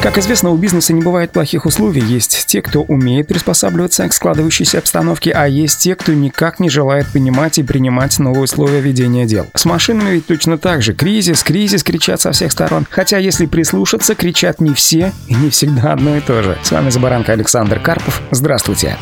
Как известно, у бизнеса не бывает плохих условий. Есть те, кто умеет приспосабливаться к складывающейся обстановке, а есть те, кто никак не желает понимать и принимать новые условия ведения дел. С машинами ведь точно так же. Кризис, кризис кричат со всех сторон. Хотя, если прислушаться, кричат не все и не всегда одно и то же. С вами Забаранка Александр Карпов. Здравствуйте.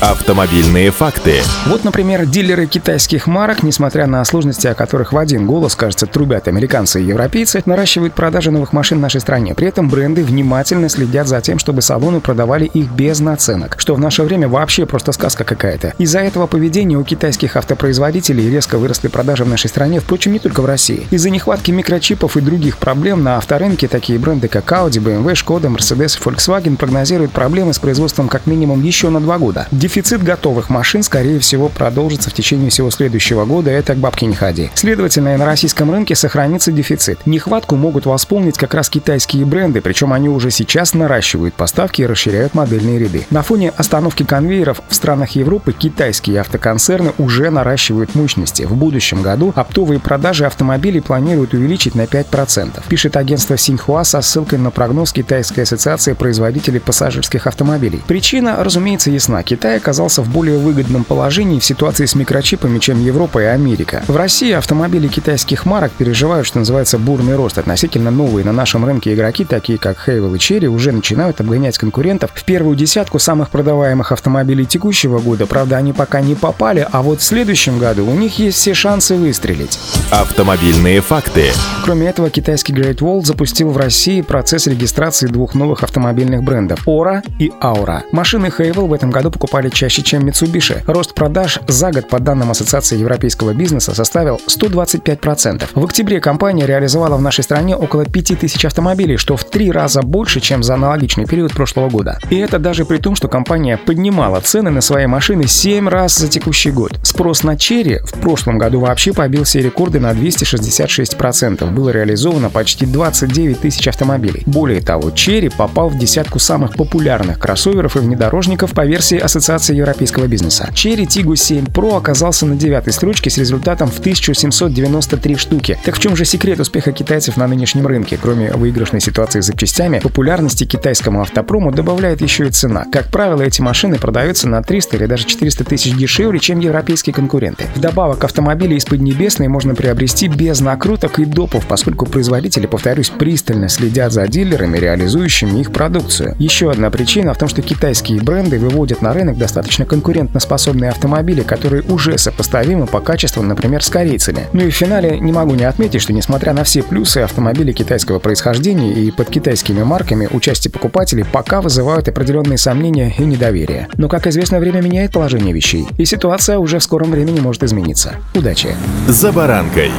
Автомобильные факты. Вот, например, дилеры китайских марок, несмотря на сложности, о которых в один голос, кажется, трубят американцы и европейцы, наращивают продажи новых машин в нашей стране. При этом бренды внимательно следят за тем, чтобы салоны продавали их без наценок, что в наше время вообще просто сказка какая-то. Из-за этого поведения у китайских автопроизводителей резко выросли продажи в нашей стране, впрочем, не только в России. Из-за нехватки микрочипов и других проблем на авторынке такие бренды, как Audi, BMW, Skoda, Mercedes и Volkswagen прогнозируют проблемы с производством как минимум еще на два года. Дефицит готовых машин, скорее всего, продолжится в течение всего следующего года, это к бабке не ходи. Следовательно, на российском рынке сохранится дефицит. Нехватку могут восполнить как раз китайские бренды, причем они уже сейчас наращивают поставки и расширяют модельные ряды. На фоне остановки конвейеров в странах Европы китайские автоконцерны уже наращивают мощности. В будущем году оптовые продажи автомобилей планируют увеличить на 5%, пишет агентство Синьхуа со ссылкой на прогноз Китайской ассоциации производителей пассажирских автомобилей. Причина, разумеется, ясна. Китай оказался в более выгодном положении в ситуации с микрочипами, чем Европа и Америка. В России автомобили китайских марок переживают, что называется, бурный рост. Относительно новые на нашем рынке игроки, такие как Хейвел и Черри, уже начинают обгонять конкурентов в первую десятку самых продаваемых автомобилей текущего года. Правда, они пока не попали, а вот в следующем году у них есть все шансы выстрелить. Автомобильные факты. Кроме этого, китайский Great Wall запустил в России процесс регистрации двух новых автомобильных брендов – Ора и Aura. Машины Хейвел в этом году покупали чаще, чем Mitsubishi. Рост продаж за год, по данным Ассоциации европейского бизнеса, составил 125%. В октябре компания реализовала в нашей стране около 5000 автомобилей, что в три раза больше, чем за аналогичный период прошлого года. И это даже при том, что компания поднимала цены на свои машины 7 раз за текущий год. Спрос на Черри в прошлом году вообще побил все рекорды на 266%. Было реализовано почти 29 тысяч автомобилей. Более того, Черри попал в десятку самых популярных кроссоверов и внедорожников по версии Ассоциации Ассоциации европейского бизнеса. Cherry Tiggo 7 Pro оказался на девятой строчке с результатом в 1793 штуки. Так в чем же секрет успеха китайцев на нынешнем рынке? Кроме выигрышной ситуации с запчастями, популярности китайскому автопрому добавляет еще и цена. Как правило, эти машины продаются на 300 или даже 400 тысяч дешевле, чем европейские конкуренты. Вдобавок, автомобили из Поднебесной можно приобрести без накруток и допов, поскольку производители, повторюсь, пристально следят за дилерами, реализующими их продукцию. Еще одна причина в том, что китайские бренды выводят на рынок достаточно конкурентоспособные автомобили, которые уже сопоставимы по качеству, например, с корейцами. Ну и в финале не могу не отметить, что несмотря на все плюсы, автомобили китайского происхождения и под китайскими марками участие покупателей пока вызывают определенные сомнения и недоверие. Но, как известно, время меняет положение вещей, и ситуация уже в скором времени может измениться. Удачи! «За баранкой»